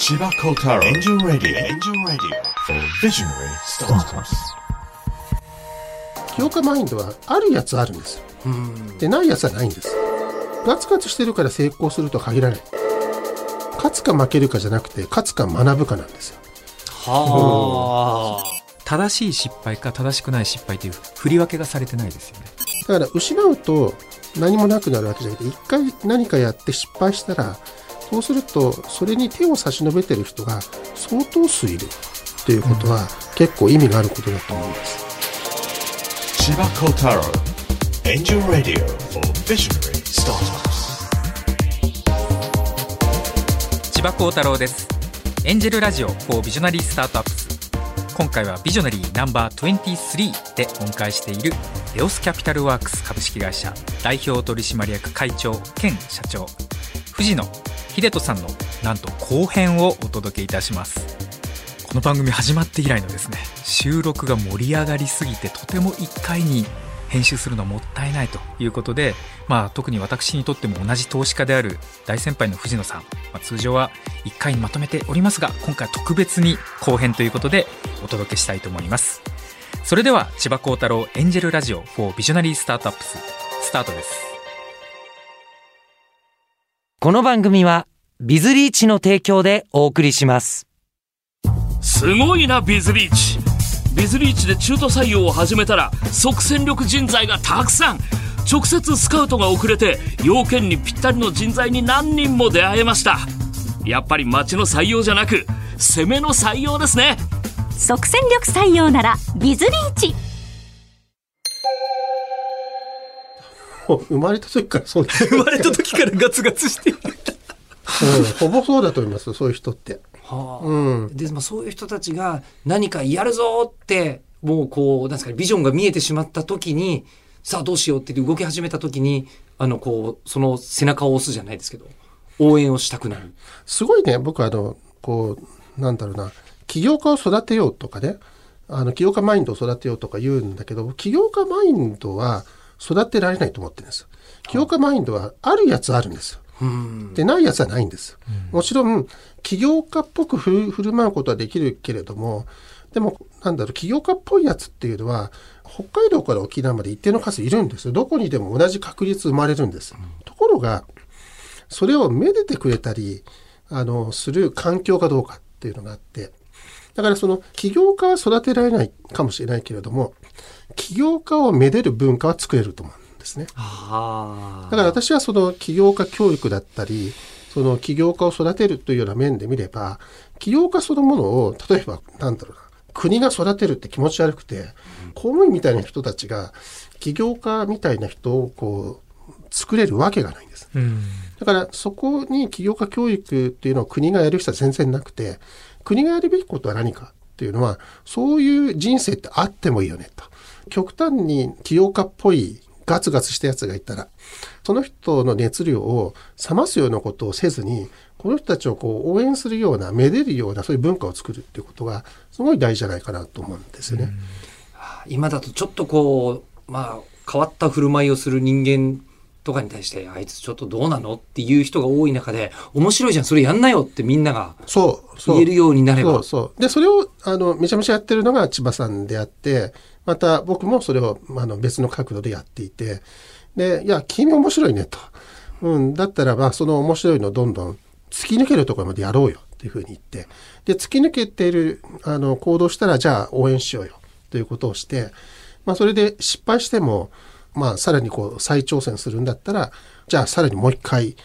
千葉幸太郎エンジンラディオエンジンラディオ Visionary Startups. 清岡マインドはあるやつあるんです。よでないやつはないんです。ガツガツしてるから成功するとは限らない。勝つか負けるかじゃなくて勝つか学ぶかなんですよ。はあ。正しい失敗か正しくない失敗という振り分けがされてないですよね。だから失うと何もなくなるわけじゃなくて一回何かやって失敗したらそうするとそれに手を差し伸べてる人が相当数いるっていうことは結構意味があることだと思います、千葉幸太郎エンジンラディオ for Visionary Startups. 千葉幸太郎です。エンジェルラジオ for ビジョナリースタートアップス今回はビジョナリーナンバー23でお迎えしているレオスキャピタルワークス株式会社代表取締役会長兼社長藤野秀人さんのなんと後編をお届けいたします。この番組始まって以来のですね収録が盛り上がりすぎてとても1回に編集するのもったいないということで、まあ、特に私にとっても同じ投資家である大先輩の藤野さん、まあ、通常は1回にまとめておりますが今回は特別に後編ということでお届けしたいと思います。それでは千葉幸太郎エンジェルラジオ for ビジョナリースタートアップススタートです。この番組はビズリーチの提供でお送りします。すごいなビズリーチ。ビズリーチで中途採用を始めたら即戦力人材がたくさん。直接スカウトが遅れて要件にぴったりの人材に何人も出会えました。やっぱり町の採用じゃなく攻めの採用ですね。即戦力採用ならビズリーチもう生まれた時からそうです、生まれた時からガツガツしているうん、ほぼそうだと思いますそういう人って。はあ。うん。で、まあ、そういう人たちが何かやるぞってもうこうなんですかねビジョンが見えてしまった時にさあどうしようって動き始めた時にあのこうその背中を押すじゃないですけど応援をしたくなる。すごいね、僕はあの、こう、なんだろうな、起業家を育てようとかね、あの、起業家マインドを育てようとか言うんだけど、起業家マインドは育てられないと思ってるんですよ。起業家マインドはあるやつあるんですよ。で、ないやつはないんです。もちろん、起業家っぽく振る舞うことはできるけれども、でも、なんだろう、起業家っぽいやつっていうのは、北海道から沖縄まで一定の数いるんですよ。どこにでも同じ確率生まれるんです。ところが、それをめでてくれたり、あの、する環境かどうかっていうのがあって、だからその起業家は育てられないかもしれないけれども、起業家をめでる文化は作れると思うんですね。はだから私はその起業家教育だったり、その起業家を育てるというような面で見れば、起業家そのものを、例えば、なんだろうな、国が育てるって気持ち悪くて、公務員みたいな人たちが、起業家みたいな人をこう、作れるわけがないんです。うんだからそこに起業家教育っていうのを国がやる必要は全然なくて、国がやるべきことは何かっていうのは、そういう人生ってあってもいいよねと。極端に起業家っぽいガツガツしたやつがいたら、その人の熱量を冷ますようなことをせずに、この人たちをこう応援するような、めでるようなそういう文化を作るっていうことが、すごい大事じゃないかなと思うんですよね。あ今だとちょっとこうまあ変わった振る舞いをする人間とかに対してあいつちょっとどうなのっていう人が多い中で面白いじゃんそれやんなよってみんなが。言えるようになればそうそう。で、それを、あの、めちゃめちゃやってるのが千葉さんであって、また僕もそれを、あの、別の角度でやっていて、で、いや、君面白いねと。うん、だったらば、その面白いのをどんどん突き抜けるところまでやろうよっていうふうに言って、で、突き抜けている、あの、行動したら、じゃあ応援しようよ。ということをして、まあ、それで失敗しても、まあ、さらにこう、再挑戦するんだったら、じゃあ、さらにもう一回、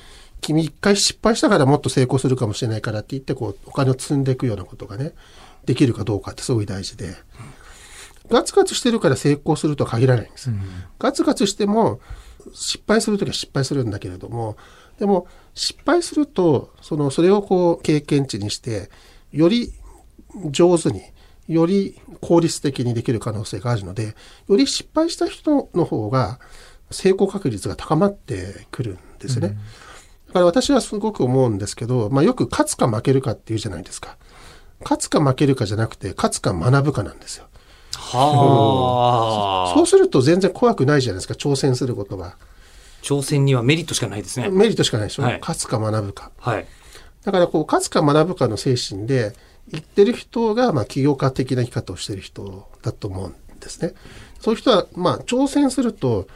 君一回失敗したからもっと成功するかもしれないからって言って、こう、お金を積んでいくようなことがね、できるかどうかってすごい大事で、ガツガツしてるから成功するとは限らないんです。ガツガツしても、失敗するときは失敗するんだけれども、でも、失敗すると、その、それをこう、経験値にして、より上手に、より効率的にできる可能性があるので、より失敗した人の方が成功確率が高まってくるんですね。だから私はすごく思うんですけど、まあよく勝つか負けるかっていうじゃないですか。勝つか負けるかじゃなくて、勝つか学ぶかなんですよ。はあそうすると全然怖くないじゃないですか、挑戦することが。挑戦にはメリットしかないですねメリットしかないでしょ？はい勝つか学ぶか。はいだからこう、勝つか学ぶかの精神で、言ってる人が、まあ、起業家的な生き方をしてる人だと思うんですね。そういう人は、まあ、挑戦すると、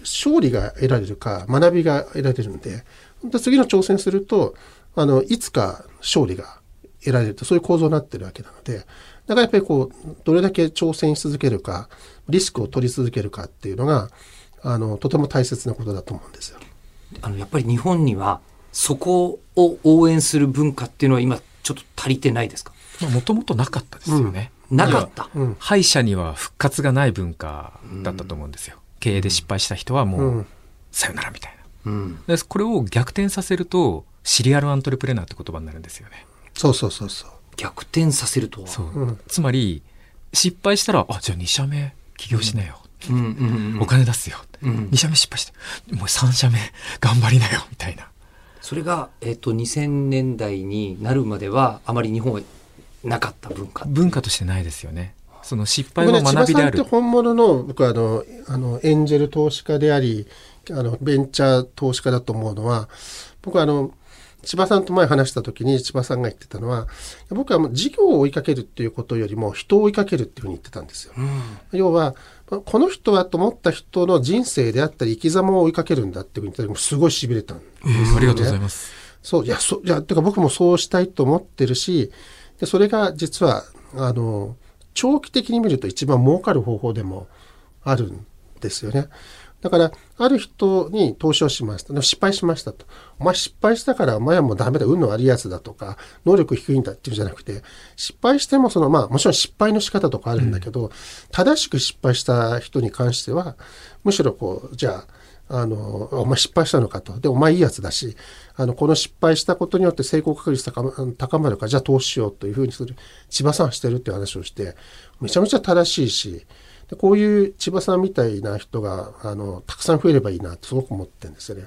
勝利が得られるか、学びが得られるんで、で次の挑戦すると、あの、いつか勝利が得られると、そういう構造になってるわけなので、だからやっぱりこう、どれだけ挑戦し続けるか、リスクを取り続けるかっていうのが、あの、とても大切なことだと思うんですよ。あの、やっぱり日本には、そこを応援する文化っていうのは今、ちょっと足りてないですか？もともとなかったですよね。なかった。うん。敗者には復活がない文化だったと思うんですよ。経営で失敗した人はもう、うんさよならみたいな。うん。でこれを逆転させると、シリアルアントレプレナーって言葉になるんですよね。そうそうそうそう。逆転させるとは。そう。うんつまり、失敗したら、あ、じゃあ2社目起業しなよ。うんうんうん。お金出すよ。うん2社目失敗して、もう3社目頑張りなよ、みたいな。それが、えっ、と、2000年代になるまでは、あまり日本はなかった文化。文化としてないですよね。その失敗僕ね、千葉は学びである。さんって本物の、僕はあの、あの、エンジェル投資家であり、あの、ベンチャー投資家だと思うのは、僕はあの、千葉さんと前話した時に千葉さんが言ってたのは、僕はもう事業を追いかけるっていうことよりも人を追いかけるっていうふうに言ってたんですよ。要は、この人はと思った人の人生であったり生き様を追いかけるんだっていうふうに言った時すごい痺れたんですよねありがとうございます。そう、いや、そう、いや、てか僕もそうしたいと思ってるし、でそれが実は、あの、長期的に見ると一番儲かる方法でもあるんですよね。だから、ある人に投資をしました。失敗しましたと。お前失敗したからお前はもうダメだ、運の悪いやつだとか、能力低いんだっていうんじゃなくて、失敗してもその、まあもちろん失敗の仕方とかあるんだけど、正しく失敗した人に関しては、むしろこう、じゃあ、あの、お前失敗したのかと。で、お前いいやつだし、あの、この失敗したことによって成功確率高ま高まるから、じゃあ投資しようというふうにする、千葉さんしてるっていう話をして、めちゃめちゃ正しいし、でこういう千葉さんみたいな人が、あの、たくさん増えればいいなってすごく思ってるんですよね。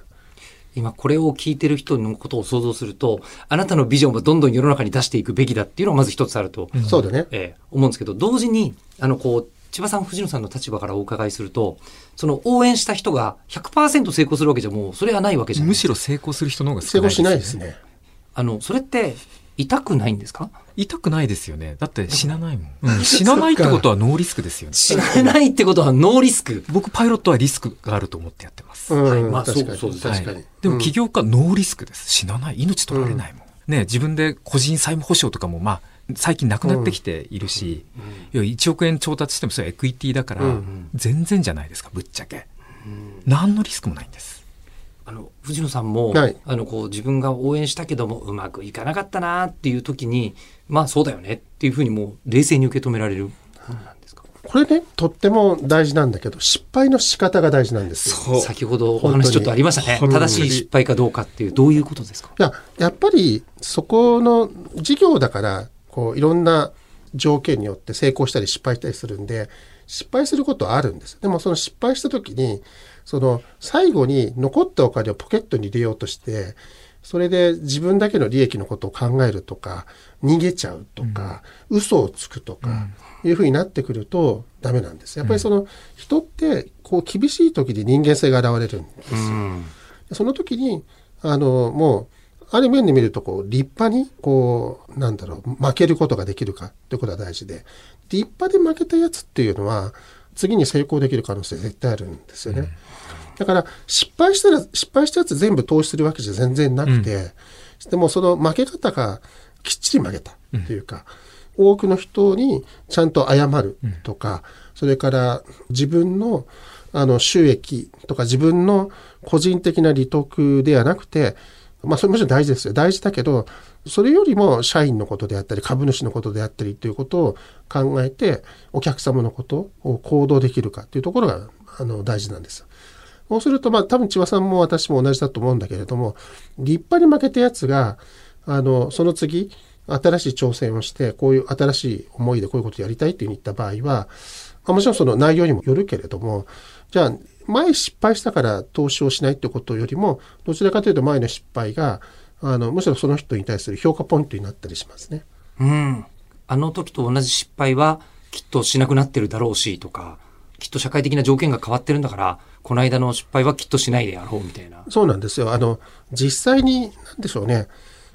今これを聞いてる人のことを想像すると、あなたのビジョンをどんどん世の中に出していくべきだっていうのがまず一つあると、そうだね。ええ思うんですけど、同時に、あの、こう、千葉さん、藤野さんの立場からお伺いすると、その応援した人が100%成功するわけじゃもう、それはないわけじゃないむしろ成功する人の方が成少ない功しないです。ね。あの、それって、痛くないんですか？痛くないですよね。だって死なないもん。うん死なないってことはノーリスクですよね。死なないってことはノーリスク。僕パイロットはリスクがあると思ってやってます。うん、はいまあ確かに。そうそう確かに。はいでもうん起業家ノーリスクです。死なない。命取られないもん。ね、自分で個人債務保証とかもまあ、最近なくなってきているし、いや1億円調達してもそれはエクイティだから、うん全然じゃないですか、ぶっちゃけ。何のリスクもないんです。あの、藤野さんも、はい。あの、こう、自分が応援したけども、うまくいかなかったなっていう時に、まあそうだよねっていうふうにもう、冷静に受け止められる。ものなんですか？これね、とっても大事なんだけど、失敗の仕方が大事なんですよ。先ほどお話ちょっとありましたね。正しい失敗かどうかっていう、どういうことですか？いや、やっぱりそこの事業だから、こういろんな条件によって成功したり失敗したりするんで、失敗することはあるんです。でもその失敗した時に、その最後に残ったお金をポケットに入れようとして、それで自分だけの利益のことを考えるとか、逃げちゃうとか、嘘をつくとか、いうふうになってくるとダメなんです。やっぱりその人って、こう厳しい時に人間性が現れるんですよ。その時に、あの、もう、ある面で見ると、こう、立派に、こう、なんだろう、負けることができるかっていうことが大事で、立派で負けたやつっていうのは、次に成功できる可能性絶対あるんですよね。だから、失敗したら、失敗したやつ全部投資するわけじゃ全然なくて、でもその負け方がきっちり負けたっていうか、多くの人にちゃんと謝るとか、それから自分のあの収益とか自分の個人的な利得ではなくて、まあそれもちろん大事ですよ。大事だけど、それよりも社員のことであったり、株主のことであったりということを考えて、お客様のことを行動できるかというところがあの大事なんです。そうすると、まあ多分千葉さんも私も同じだと思うんだけれども、立派に負けたやつが、あの、その次、新しい挑戦をして、こういう新しい思いでこういうことをやりたいっていうふうに言った場合は、まあもちろんその内容にもよるけれども、じゃあ、前失敗したから投資をしないってことよりも、どちらかというと前の失敗が、あの、むしろその人に対する評価ポイントになったりしますね。うん。あの時と同じ失敗は、きっとしなくなってるだろうし、とか、きっと社会的な条件が変わってるんだから、この間の失敗はきっとしないでやろう、みたいな。そうなんですよ。あの、実際に、なんでしょうね。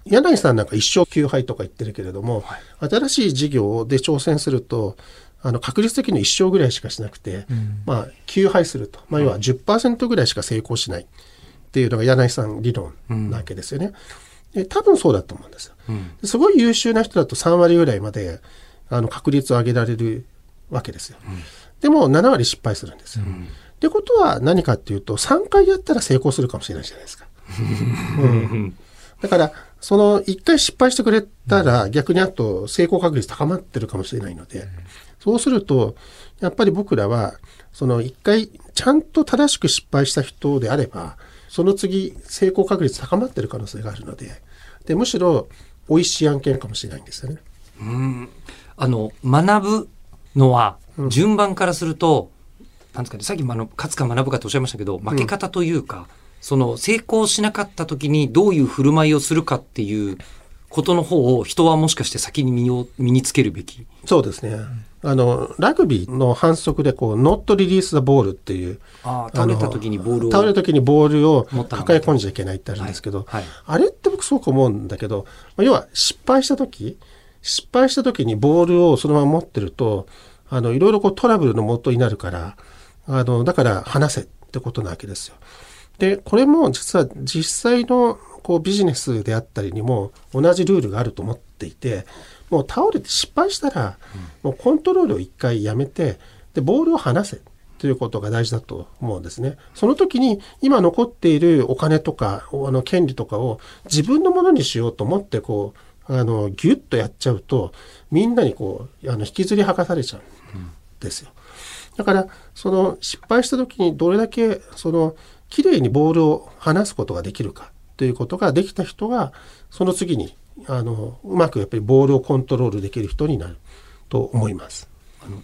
柳井さんなんか一生休杯とか言ってるけれども、新しい事業で挑戦すると、あの、確率的に一生ぐらいしかしなくて、まあ、休杯すると。まあ、要は10%ぐらいしか成功しないっていうのが柳井さん理論なわけですよね。で多分そうだと思うんですよ。すごい優秀な人だと3割ぐらいまで、あの、確率を上げられるわけですよ。でも、7割失敗するんですよ。ってことは何かっていうと、3回やったら成功するかもしれないじゃないですか。うんだから、その1回失敗してくれたら、逆にあと成功確率高まってるかもしれないので、そうすると、やっぱり僕らは、その1回ちゃんと正しく失敗した人であれば、その次成功確率高まってる可能性があるので、で、むしろ美味しい案件かもしれないんですよね。あの、学ぶのは、順番からすると、なんですかね、さっきもあの、勝つか学ぶかとおっしゃいましたけど、負け方というか、その、成功しなかった時にどういう振る舞いをするかっていうことの方を人はもしかして先に身を身につけるべき。そうですね。あの、ラグビーの反則で、こう、ノットリリース・ザ・ボールっていう、ああ、倒れた時にボールを。倒れた時にボールを抱え込んじゃいけないってあるんですけど、はいはいあれって僕すごく思うんだけど、まあ要は失敗した時、失敗した時にボールをそのまま持ってると、あの、いろいろこうトラブルの元になるから、あの、だから話せってことなわけですよ。で、これも実は実際のこうビジネスであったりにも同じルールがあると思っていて、もう倒れて失敗したら、もうコントロールを一回やめて、で、ボールを離せということが大事だと思うんですね。その時に今残っているお金とか、あの、権利とかを自分のものにしようと思って、こう、あの、ギュッとやっちゃうと、みんなにこう、あの、引きずり剥がされちゃうんですよ。だから、その失敗した時にどれだけ、その、綺麗にボールを離すことができるかということができた人が、その次に、あの、うまくやっぱりボールをコントロールできる人になると思います。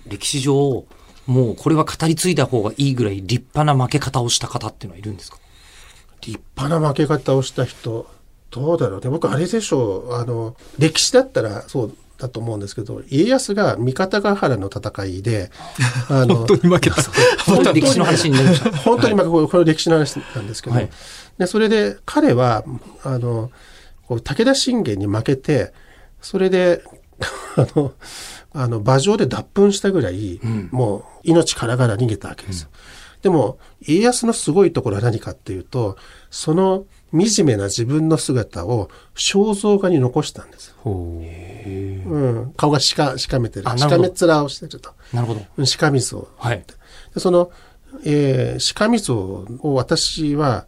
歴史上、もうこれは語り継いだ方がいいぐらい立派な負け方をした方っていうのはいるんですか？立派な負け方をした人、どうだろうね。僕、あれでしょう。あの、歴史だったらそうだと思うんですけど、家康が三方ヶ原の戦いで、あの、本当に負けた。本当に歴史の話になりました。本当にまあこれこれ歴史の話なんですけど、はいでそれで彼はあのこう武田信玄に負けてそれで あのあの馬上で脱糞したぐらい、もう命からがら逃げたわけですよ。でも家康のすごいところは何かっていうとその惨めな自分の姿を肖像画に残したんですよ。うん、顔がしかしかめてるしかめっ面をしてると。なるほど。うんしかみ像はい。でその、えー、しかみ像を私は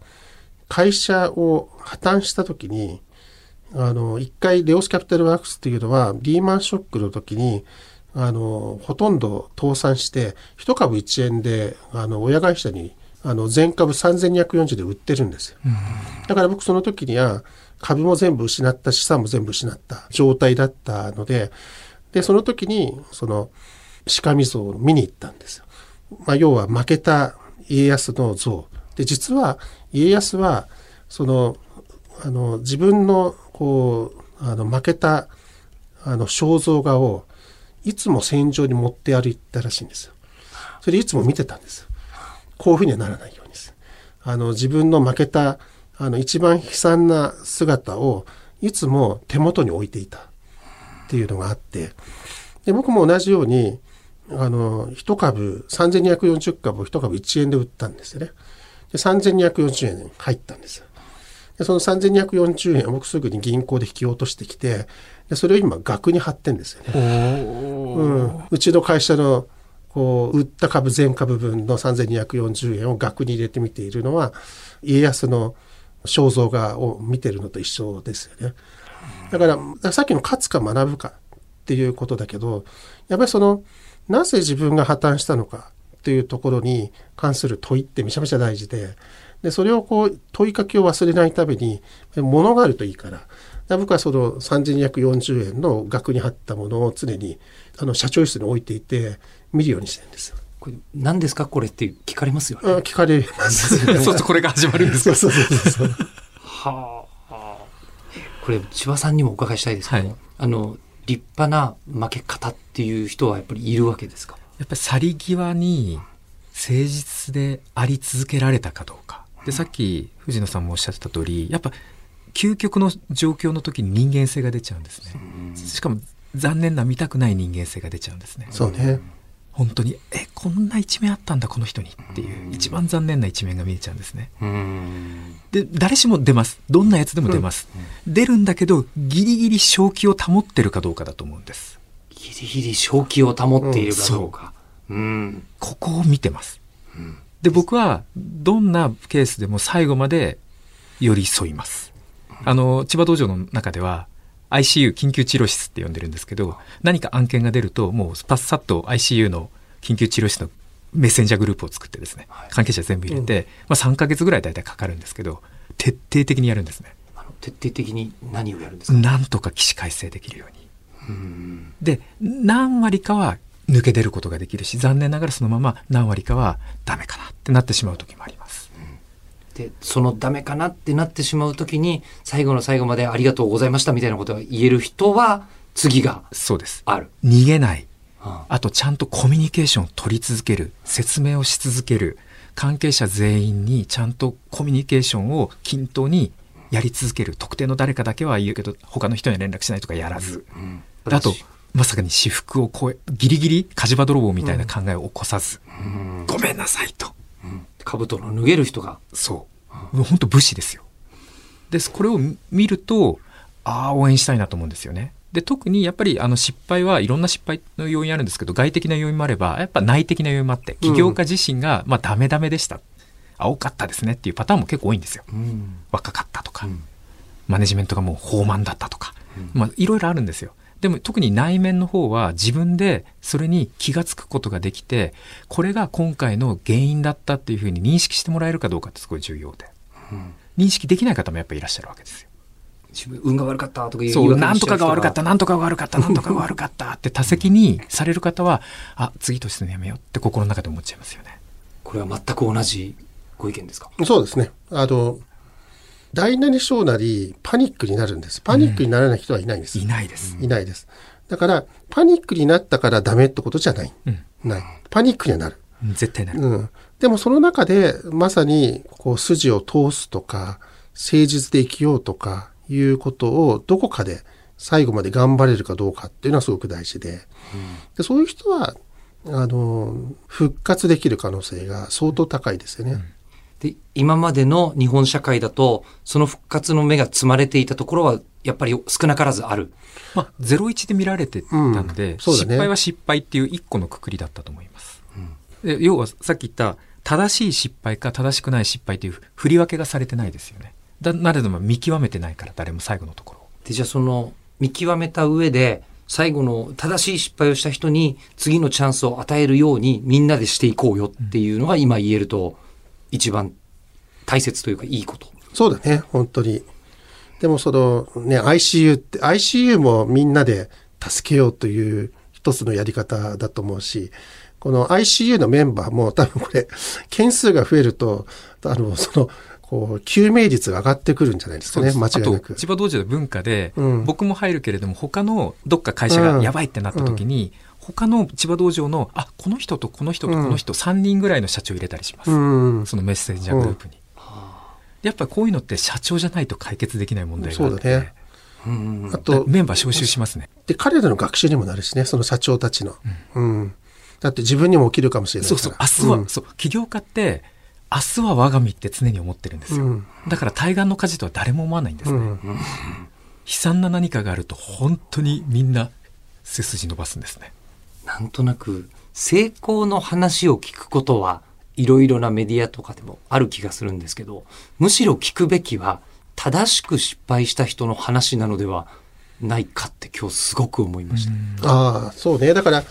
会社を破綻した時に、あの、一回レオスキャピタルワークスっていうのはリーマンショックの時に、あの、ほとんど倒産して、一株1円で、あの、親会社に、あの、全株3240で売ってるんですよ。だから僕その時には、株も全部失った、資産も全部失った状態だったので、で、その時に、その、鹿み像を見に行ったんですよ。まあ、要は負けた家康の像。で、実は家康は、その、あの、自分の、こう、あの、負けた、あの、肖像画を、いつも戦場に持って歩いたらしいんですよ。それでいつも見てたんです。こういうふうにはならないようにです。あの、自分の負けた、あの、一番悲惨な姿を、いつも手元に置いていたっていうのがあって、で、僕も同じように、あの、一株、3240株を一株1円で売ったんですよね。で、3240円入ったんです。で、その3240円を僕すぐに銀行で引き落としてきて、で、それを今額に貼ってんですよね。うん。うちの会社の、こう、売った株全株分の3240円を額に入れてみているのは、家康の肖像画を見てるのと一緒ですよね。だから、だからさっきの勝つか学ぶかっていうことだけど、やっぱりその、なぜ自分が破綻したのかっていうところに関する問いってめちゃめちゃ大事で、で、それをこう、問いかけを忘れないために、物があるといいから、僕はその3240円の額に貼ったものを常に、あの、社長室に置いていて、見るようにしてるんですよ。これ何ですか？これって聞かれますよね。あ聞かれます。そうこれが始まるんですか？そうそうそうそう。はあ。これ、千葉さんにもお伺いしたいですけど、はいあの、立派な負け方っていう人はやっぱりいるわけですかやっぱり去り際に誠実であり続けられたかどうか。で、さっき藤野さんもおっしゃってた通り、やっぱ究極の状況の時に人間性が出ちゃうんですね。しかも残念な見たくない人間性が出ちゃうんですね。そうね。本当に、え、こんな一面あったんだ、この人にっていう、一番残念な一面が見えちゃうんですね。で、誰しも出ます。どんなやつでも出ます。出るんだけど、ギリギリ正気を保ってるかどうかだと思うんです。ギリギリ正気を保っているかどうか。うん。ここを見てます。で、僕は、どんなケースでも最後まで寄り添います。あの、千葉道場の中では、ICU、緊急治療室って呼んでるんですけど、何か案件が出ると、もうパッサッと ICU の緊急治療室のメッセンジャーグループを作ってですね、関係者全部入れて、まあ3ヶ月ぐらい大体かかるんですけど、徹底的にやるんですね。あの徹底的に何をやるんですか？なんとか起死回生できるように。で、何割かは抜け出ることができるし、残念ながらそのまま何割かはダメかなってなってしまう時もあります。で、そのダメかなってなってしまうときに、最後の最後までありがとうございましたみたいなことが言える人は、次がそうです。ある。逃げない。ああとちゃんとコミュニケーションを取り続ける。説明をし続ける。関係者全員にちゃんとコミュニケーションを均等にやり続ける。特定の誰かだけは言うけど、他の人には連絡しないとかやらず。であと、まさかに私服を超え、ギリギリ火事場泥棒みたいな考えを起こさず、ごめんなさいと。兜の脱げる人が、そう。もう本当武士ですよ。で、これを見ると、ああ、応援したいなと思うんですよね。で、特にやっぱりあの失敗はいろんな失敗の要因あるんですけど、外的な要因もあれば、やっぱ内的な要因もあって、起業家自身が、まあダメダメでした。青かったですねっていうパターンも結構多いんですよ。若かったとか、マネジメントがもう放慢だったとか、まあいろいろあるんですよ。でも特に内面の方は自分でそれに気がつくことができて、これが今回の原因だったっていうふうに認識してもらえるかどうかってすごい重要で。認識できない方もやっぱりいらっしゃるわけですよ。自分運が悪かったとかいうそう、なんとかが悪かった、なんとかが悪かった、なんとかが悪かったって多責にされる方は、あ、次としてのやめようって心の中で思っちゃいますよね。これは全く同じご意見ですか？そうですね。あの、大なり小なりパニックになるんです。パニックにならない人はいないんです。いないです。いないです。だから、パニックになったからダメってことじゃない。うんない。パニックにはなる。うん絶対なる。うん。でもその中で、まさに、こう、筋を通すとか、誠実で生きようとか、いうことを、どこかで最後まで頑張れるかどうかっていうのはすごく大事で。でそういう人は、あの、復活できる可能性が相当高いですよね。で、今までの日本社会だと、その復活の目が積まれていたところは、やっぱり少なからずある。まあ、01で見られてたので、うんね失敗は失敗っていう一個のくくりだったと思います。で要はさっき言った正しい失敗か正しくない失敗という振り分けがされてないですよね。だなれども見極めてないから誰も最後のところを。で、じゃあその、見極めた上で、最後の正しい失敗をした人に次のチャンスを与えるようにみんなでしていこうよっていうのが今言えると一番大切というかいいこと。そうだね、本当に。でもそのね、ICU って、ICU もみんなで助けようという一つのやり方だと思うし、この ICU のメンバーも多分これ、件数が増えると、あの、その、こう、救命率が上がってくるんじゃないですかね、間違いなく。千葉道場で文化で、うん僕も入るけれども、他のどっか会社がやばいってなった時に、他の千葉道場の、あ、この人とこの人とこの人、3人ぐらいの社長入れたりします。うん。そのメッセンジャーグループに。やっぱりこういうのって社長じゃないと解決できない問題があって。あと、メンバー招集しますね。で、彼らの学習にもなるしね、その社長たちの。うん。だって自分にも起きるかもしれない。そうそう、明日は、うんそう、起業家って、明日は我が身って常に思ってるんですよ。うんだから対岸の火事とは誰も思わないんですね。うん。悲惨な何かがあると本当にみんな背筋伸ばすんですね。なんとなく成功の話を聞くことはいろいろなメディアとかでもある気がするんですけど、むしろ聞くべきは正しく失敗した人の話なのではないかって今日すごく思いました。ああ、そうね。だから、あ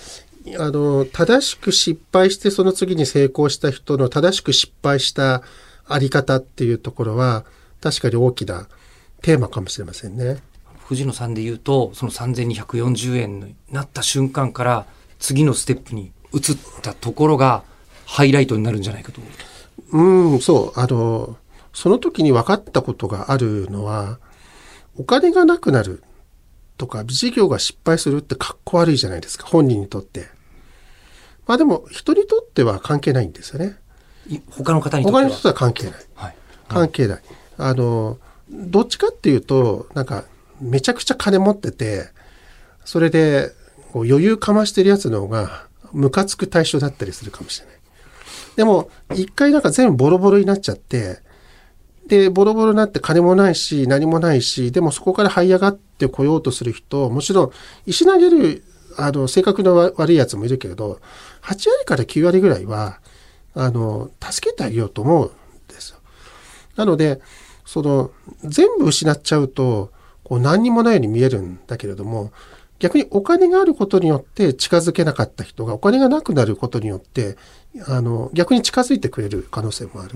の、正しく失敗してその次に成功した人の正しく失敗したあり方っていうところは、確かに大きなテーマかもしれませんね。藤野さんで言うと、その3240円になった瞬間から次のステップに移ったところがハイライトになるんじゃないかと。うん、そう。あの、その時に分かったことがあるのは、お金がなくなるとか、事業が失敗するってかっこ悪いじゃないですか、本人にとって。まあでも、人にとっては関係ないんですよね。い他の方にとっては？他の人とは関係ない。はい。関係ない。あの、どっちかっていうと、なんか、めちゃくちゃ金持ってて、それで、こう余裕かましてるやつの方が、ムカつく対象だったりするかもしれない。でも、一回なんか全部ボロボロになっちゃって、で、ボロボロになって金もないし、何もないし、でもそこから這い上がってこようとする人、もちろん、石投げる、あの、性格の悪いやつもいるけれど、8割から9割ぐらいは、あの、助けてあげようと思うんですよ。なので、その、全部失っちゃうと、こう何にもないように見えるんだけれども、逆にお金があることによって近づけなかった人がお金がなくなることによって、あの、逆に近づいてくれる可能性もある。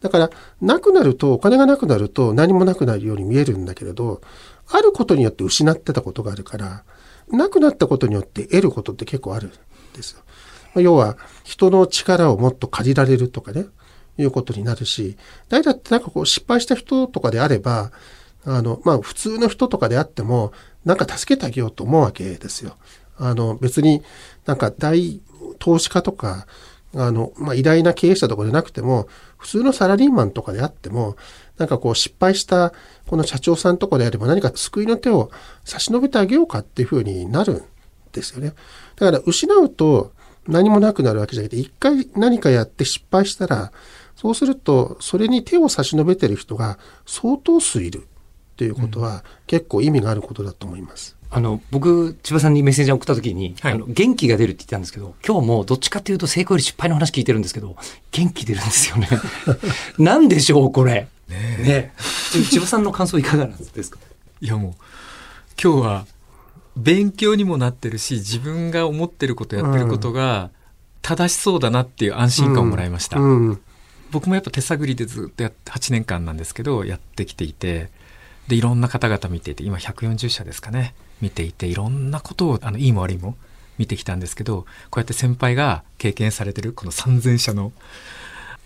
だから、なくなると、お金がなくなると何もなくなるように見えるんだけれど、あることによって失ってたことがあるから、なくなったことによって得ることって結構あるんですよ。要は、人の力をもっと借りられるとかね、いうことになるし、誰だってなんかこう失敗した人とかであれば、あの、まあ普通の人とかであっても、なんか助けてあげようと思うわけですよ。あの、別になんか大投資家とか、あの、まあ偉大な経営者とかでなくても、普通のサラリーマンとかであっても、なんかこう失敗したこの社長さんとかであれば何か救いの手を差し伸べてあげようかっていうふうになるんですよね。だから失うと何もなくなるわけじゃなくて、一回何かやって失敗したら、そうすると、それに手を差し伸べてる人が相当数いるっていうことは、結構意味があることだと思います。あの、僕、千葉さんにメッセージを送った時に、はいあの、元気が出るって言ってたんですけど、今日もどっちかっていうと成功より失敗の話聞いてるんですけど、元気出るんですよね。なんでしょう、これ。ねえ。ち千葉さんの感想いかがなんですか？いやもう、今日は勉強にもなってるし、自分が思ってることやってることが正しそうだなっていう安心感をもらいました。うん。僕もやっぱ手探りでずっとやって8年間なんですけどやってきていてでいろんな方々見ていて今140社ですかね見ていていろんなことをあのいいも悪いも見てきたんですけどこうやって先輩が経験されてるこの3000社の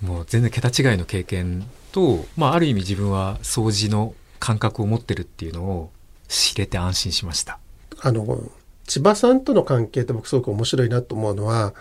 もう全然桁違いの経験と、まあ、ある意味自分は掃除の感覚を持ってるっていうのを知れて安心しました。あの、千葉さんとの関係って僕すごく面白いなと思うのは、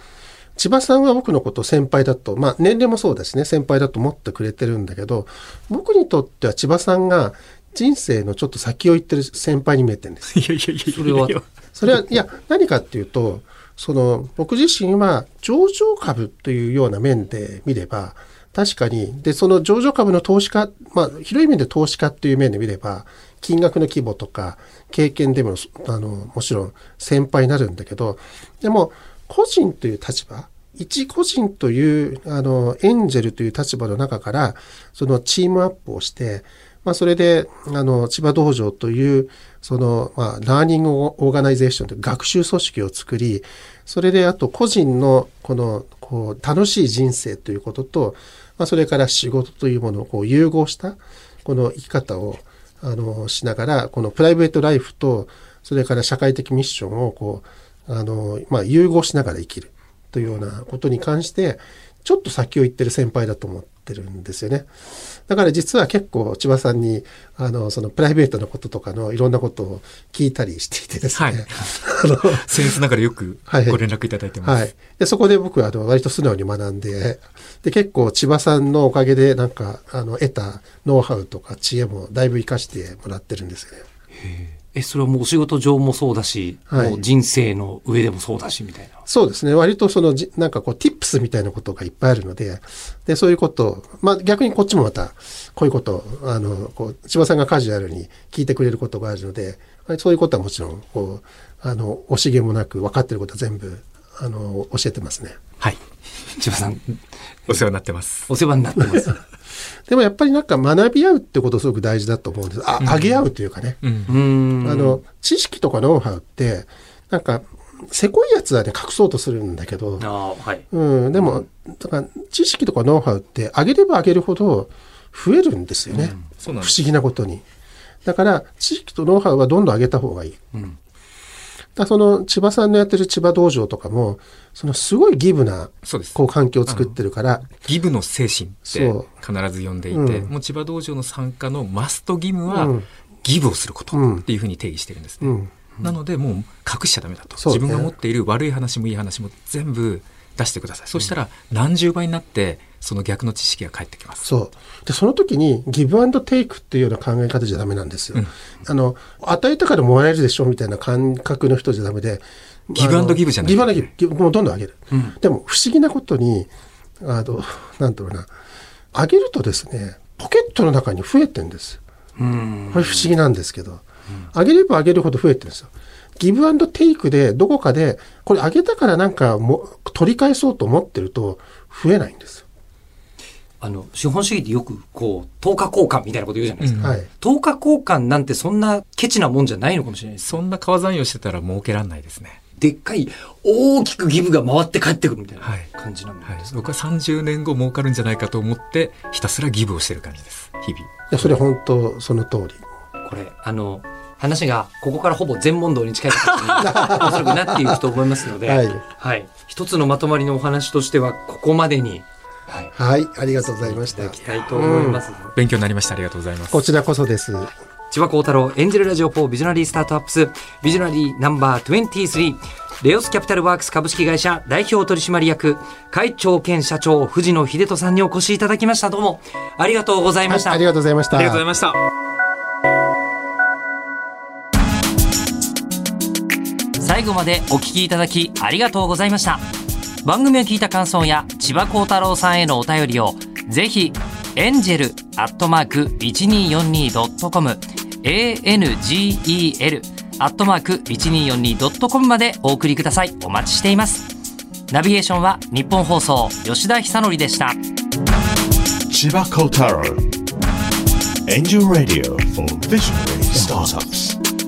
千葉さんは僕のことを先輩だと、まあ年齢もそうですね、先輩だと思ってくれてるんだけど、僕にとっては千葉さんが人生のちょっと先を行ってる先輩に見えてるんです。いやいやいやそれはそれは、いや、何かっていうと、その、僕自身は上場株というような面で見れば、確かに、で、その上場株の投資家、まあ、広い面で投資家っていう面で見れば、金額の規模とか、経験でも、あの、もちろん先輩になるんだけど、でも、個人という立場、一個人という、あの、エンジェルという立場の中から、そのチームアップをして、まあ、それで、あの、千葉道場という、その、まあ、 learning organization という学習組織を作り、それで、あと、個人の、この、こう、楽しい人生ということと、まあ、それから仕事というものをこう融合した、この生き方を、あの、しながら、このプライベートライフと、それから社会的ミッションを、こう、あの、まあ、融合しながら生きるというようなことに関して、ちょっと先を行ってる先輩だと思ってるんですよね。だから実は結構千葉さんに、あの、そのプライベートのこととかのいろんなことを聞いたりしていてですね。はい あの、センスながらよくはいご連絡いただいてます。はい。で、そこで僕は、あの、割と素直に学んで、で、結構千葉さんのおかげで、なんか、あの、得たノウハウとか知恵もだいぶ活かしてもらってるんですよね。え、それはもうお仕事上もそうだし、はいもう人生の上でもそうだし、みたいな。そうですね。割とそのじ、なんかこう、tips みたいなことがいっぱいあるので、で、そういうことを、まあ逆にこっちもまた、こういうことを、あの、こう、千葉さんがカジュアルに聞いてくれることがあるので、そういうことはもちろん、こう、あの、惜しげもなく分かってることは全部、あの、教えてますね。はい。千葉さん、お世話になってます。お世話になってます。でもやっぱりなんか学び合うってことすごく大事だと思うんです。あ、あげ合うというかね。うん。あの、知識とかノウハウって、なんか、せこいやつはね、隠そうとするんだけど、あーはい。うん、でも、だから知識とかノウハウって上げれば上げるほど増えるんですよね。そうなん不思議なことに。だから、知識とノウハウはどんどん上げた方がいい。うんその千葉さんのやってる千葉道場とかも、そのすごいギブな、そうです。こう環境を作ってるから、ギブの精神って必ず呼んでいて、うんもう千葉道場の参加のマスト義務は、うんギブをすることうんっていうふうに定義してるんですね。うん。なのでもう隠しちゃダメだと、自分が持っている悪い話もいい話も全部出してください。そしたら何十倍になってその逆の知識が返ってきます。そう。で、その時にギブアンドテイクっていうような考え方じゃダメなんですよ。あの、与えたからもらえるでしょみたいな感覚の人じゃダメで。ギブアンドギブじゃないギブアンドギブギブ。もうどんどんあげる。でも不思議なことに、あの、なんだろうな。あげるとですね、ポケットの中に増えてんです。これ不思議なんですけど。あげればあげるほど増えてるんですよ。ギブアンドテイクでどこかで、これあげたからなんかも取り返そうと思ってると増えないんですよ。あの、資本主義ってよく、こう、等価交換みたいなこと言うじゃないですか。はい。等価交換なんてそんなケチなもんじゃないのかもしれないです。そんな川残用してたら儲けらんないですね。でっかい、大きくギブが回って帰ってくるみたいなはい感じなんではいす。、僕は30年後儲かるんじゃないかと思って、ひたすらギブをしてる感じです。日々。いや、それ本当その通り。これ、あの、話がここからほぼ全問答に近い形におそらくなっていくと思いますので、はいはい。一つのまとまりのお話としては、ここまでに、はい、はい、ありがとうございましたい。きたいと思います。勉強になりました。ありがとうございます。こちらこそです。千葉幸太郎エンジェルラジオ4ビジョナリースタートアップスビジョナリーナンバー23レオスキャピタルワークス株式会社代表取締役会長兼社長藤野秀人さんにお越しいただきましたどうもありがとうございました、はいありがとうございました。ありがとうございました。最後までお聞きいただきありがとうございました番組を聞いた感想や千葉幸太郎さんへのお便りをぜひエンジェルアットマーク 1242.com angel アットマーク 1242.com までお送りくださいお待ちしていますナビゲーションは日本放送吉田久典でした Chiba Kotaro. Angel Radio for Visionary Startups.